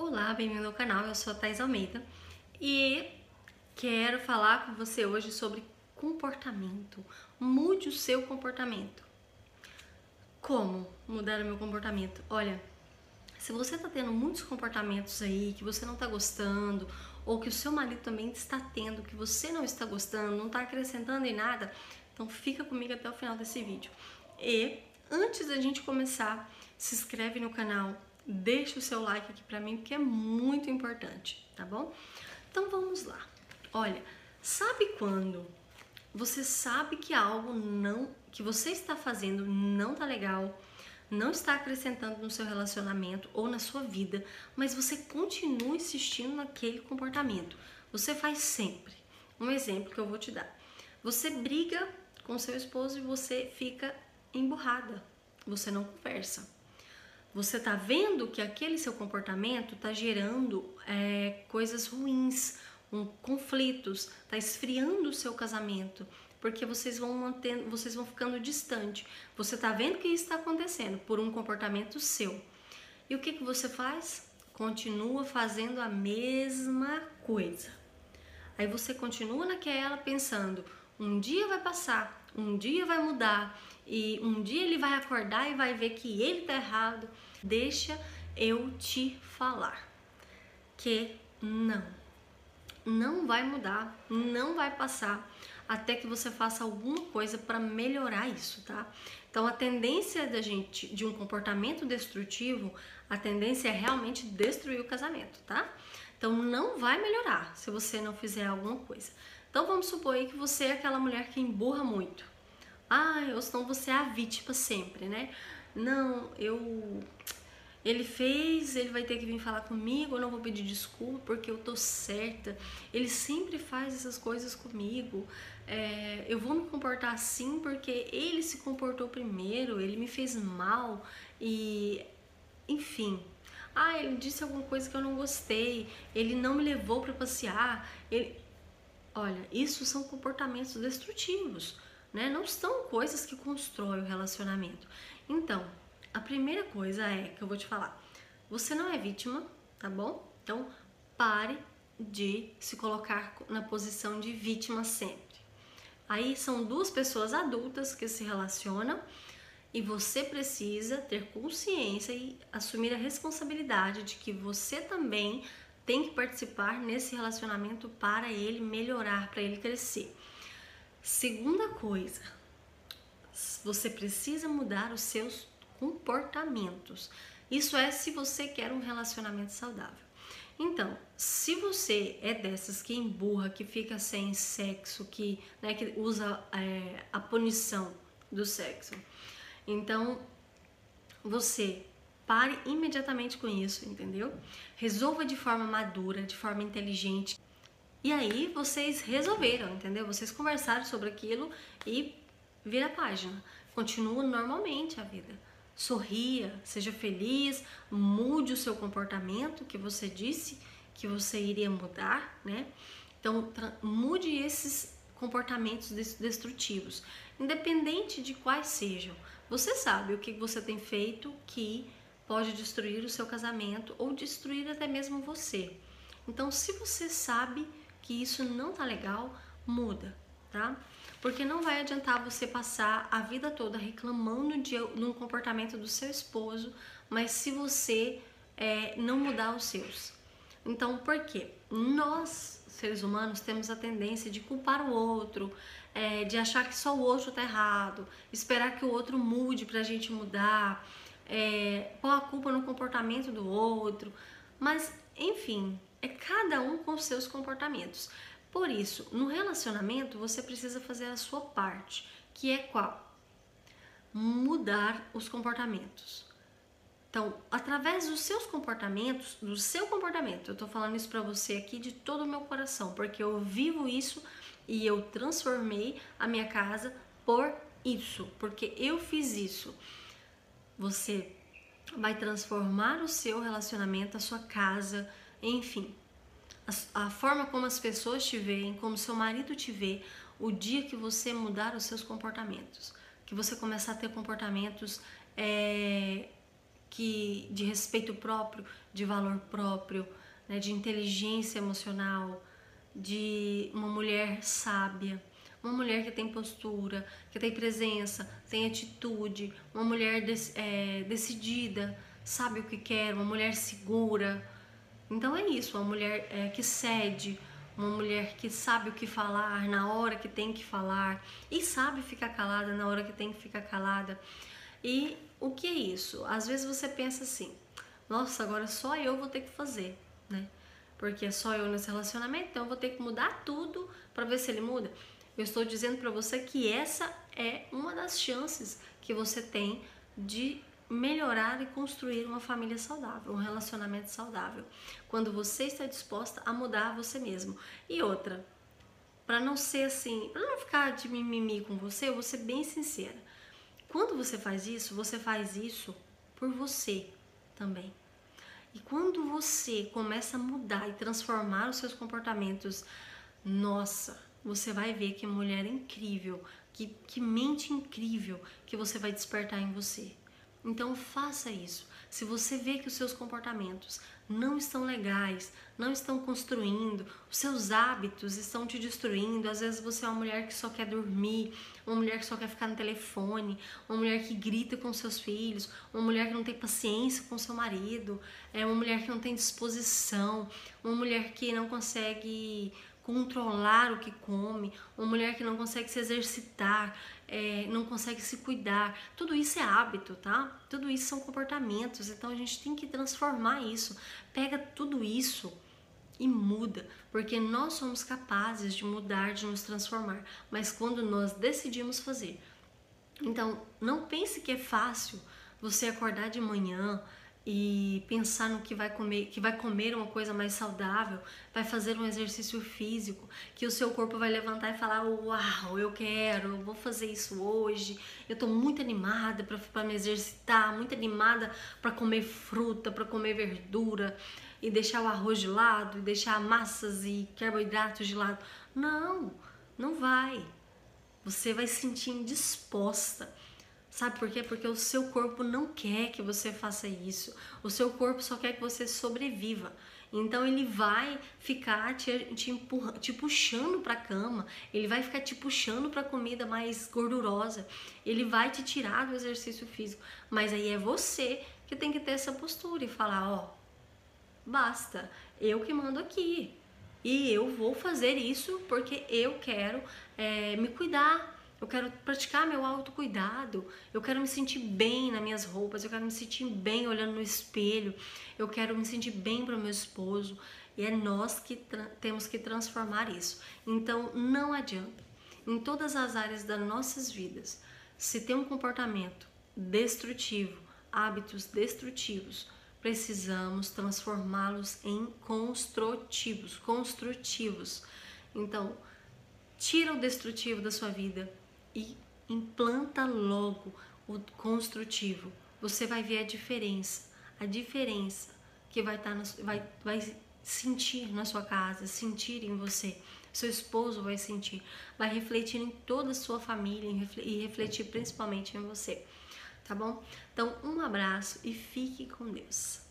Olá, bem-vindo ao canal, eu sou a Thais Almeida e quero falar com você hoje sobre comportamento. Mude o seu comportamento. Como mudar o meu comportamento? Olha, se você está tendo muitos comportamentos aí que você não está gostando, ou que o seu marido também está tendo, que você não está gostando, não está acrescentando em nada, então fica comigo até o final desse vídeo. E antes da gente começar, se inscreve no canal, deixa o seu like aqui pra mim, porque é muito importante, tá bom? Então vamos lá. Olha, sabe quando você sabe que algo não que você está fazendo não tá legal, não está acrescentando no seu relacionamento ou na sua vida, mas você continua insistindo naquele comportamento. Você faz sempre. Um exemplo que eu vou te dar. Você briga com seu esposo e você fica emburrada. Você não conversa você está vendo que aquele seu comportamento está gerando é, coisas ruins, um, conflitos, está esfriando o seu casamento, porque vocês vão mantendo, vocês vão ficando distante. Você está vendo que isso está acontecendo por um comportamento seu. E o que, que você faz? Continua fazendo a mesma coisa. Aí você continua naquela pensando, um dia vai passar, um dia vai mudar e um dia ele vai acordar e vai ver que ele tá errado. Deixa eu te falar que não, não vai mudar, não vai passar até que você faça alguma coisa para melhorar isso, tá? Então a tendência da gente de um comportamento destrutivo, a tendência é realmente destruir o casamento, tá? Então não vai melhorar se você não fizer alguma coisa. Então vamos supor aí que você é aquela mulher que emburra muito. Ah, ou então você é a vítima sempre, né? Não, eu ele fez, ele vai ter que vir falar comigo, eu não vou pedir desculpa porque eu tô certa. Ele sempre faz essas coisas comigo. É, eu vou me comportar assim porque ele se comportou primeiro, ele me fez mal e enfim. Ah, ele disse alguma coisa que eu não gostei, ele não me levou para passear. Ele... Olha, isso são comportamentos destrutivos, né? Não são coisas que constroem o relacionamento. Então, a primeira coisa é que eu vou te falar: você não é vítima, tá bom? Então pare de se colocar na posição de vítima sempre. Aí são duas pessoas adultas que se relacionam e você precisa ter consciência e assumir a responsabilidade de que você também tem que participar nesse relacionamento para ele melhorar, para ele crescer. Segunda coisa, você precisa mudar os seus comportamentos. Isso é se você quer um relacionamento saudável. Então, se você é dessas que emburra, que fica sem sexo, que, né, que usa é, a punição do sexo, então você pare imediatamente com isso, entendeu? Resolva de forma madura, de forma inteligente. E aí vocês resolveram, entendeu? Vocês conversaram sobre aquilo e vira a página. Continua normalmente a vida sorria, seja feliz, mude o seu comportamento que você disse que você iria mudar, né? Então, mude esses comportamentos destrutivos, independente de quais sejam. Você sabe o que você tem feito que pode destruir o seu casamento ou destruir até mesmo você. Então, se você sabe que isso não tá legal, muda, tá? Porque não vai adiantar você passar a vida toda reclamando de, um comportamento do seu esposo, mas se você é, não mudar os seus. Então, por quê? Nós, seres humanos, temos a tendência de culpar o outro, é, de achar que só o outro tá errado, esperar que o outro mude pra gente mudar, é, pôr a culpa no comportamento do outro. Mas, enfim, é cada um com seus comportamentos. Por isso, no relacionamento você precisa fazer a sua parte, que é qual? Mudar os comportamentos. Então, através dos seus comportamentos, do seu comportamento, eu tô falando isso para você aqui de todo o meu coração, porque eu vivo isso e eu transformei a minha casa por isso, porque eu fiz isso. Você vai transformar o seu relacionamento, a sua casa, enfim, a, a forma como as pessoas te veem, como seu marido te vê, o dia que você mudar os seus comportamentos, que você começar a ter comportamentos é, que de respeito próprio, de valor próprio, né, de inteligência emocional, de uma mulher sábia, uma mulher que tem postura, que tem presença, tem atitude, uma mulher é, decidida, sabe o que quer, uma mulher segura. Então é isso, uma mulher é, que cede, uma mulher que sabe o que falar na hora que tem que falar e sabe ficar calada na hora que tem que ficar calada. E o que é isso? Às vezes você pensa assim: nossa, agora só eu vou ter que fazer, né? Porque é só eu nesse relacionamento, então eu vou ter que mudar tudo para ver se ele muda. Eu estou dizendo para você que essa é uma das chances que você tem de melhorar e construir uma família saudável, um relacionamento saudável. Quando você está disposta a mudar você mesmo. E outra, para não ser assim, para não ficar de mimimi com você, eu vou ser bem sincera. Quando você faz isso, você faz isso por você também. E quando você começa a mudar e transformar os seus comportamentos, nossa, você vai ver que mulher incrível, que, que mente incrível que você vai despertar em você. Então faça isso. Se você vê que os seus comportamentos não estão legais, não estão construindo, os seus hábitos estão te destruindo. Às vezes você é uma mulher que só quer dormir, uma mulher que só quer ficar no telefone, uma mulher que grita com seus filhos, uma mulher que não tem paciência com seu marido, é uma mulher que não tem disposição, uma mulher que não consegue controlar o que come, uma mulher que não consegue se exercitar, é, não consegue se cuidar. Tudo isso é hábito, tá? Tudo isso são comportamentos. Então a gente tem que transformar isso. Pega tudo isso e muda, porque nós somos capazes de mudar, de nos transformar, mas quando nós decidimos fazer. Então, não pense que é fácil você acordar de manhã, e pensar no que vai comer, que vai comer uma coisa mais saudável, vai fazer um exercício físico, que o seu corpo vai levantar e falar: "Uau, eu quero, eu vou fazer isso hoje. Eu tô muito animada para me exercitar, muito animada para comer fruta, para comer verdura e deixar o arroz de lado, e deixar massas e carboidratos de lado". Não, não vai. Você vai se sentir indisposta Sabe por quê? Porque o seu corpo não quer que você faça isso. O seu corpo só quer que você sobreviva. Então ele vai ficar te, te, empurra, te puxando para a cama, ele vai ficar te puxando para comida mais gordurosa, ele vai te tirar do exercício físico. Mas aí é você que tem que ter essa postura e falar: ó, basta, eu que mando aqui. E eu vou fazer isso porque eu quero é, me cuidar, eu quero praticar meu autocuidado, eu quero me sentir bem nas minhas roupas, eu quero me sentir bem olhando no espelho, eu quero me sentir bem para o meu esposo. E é nós que temos que transformar isso. Então não adianta. Em todas as áreas das nossas vidas, se tem um comportamento destrutivo, hábitos destrutivos, precisamos transformá-los em construtivos, construtivos. Então, tira o destrutivo da sua vida, e implanta logo o construtivo. Você vai ver a diferença, a diferença que vai estar, tá vai, vai sentir na sua casa, sentir em você. Seu esposo vai sentir, vai refletir em toda a sua família e refletir principalmente em você. Tá bom? Então, um abraço e fique com Deus.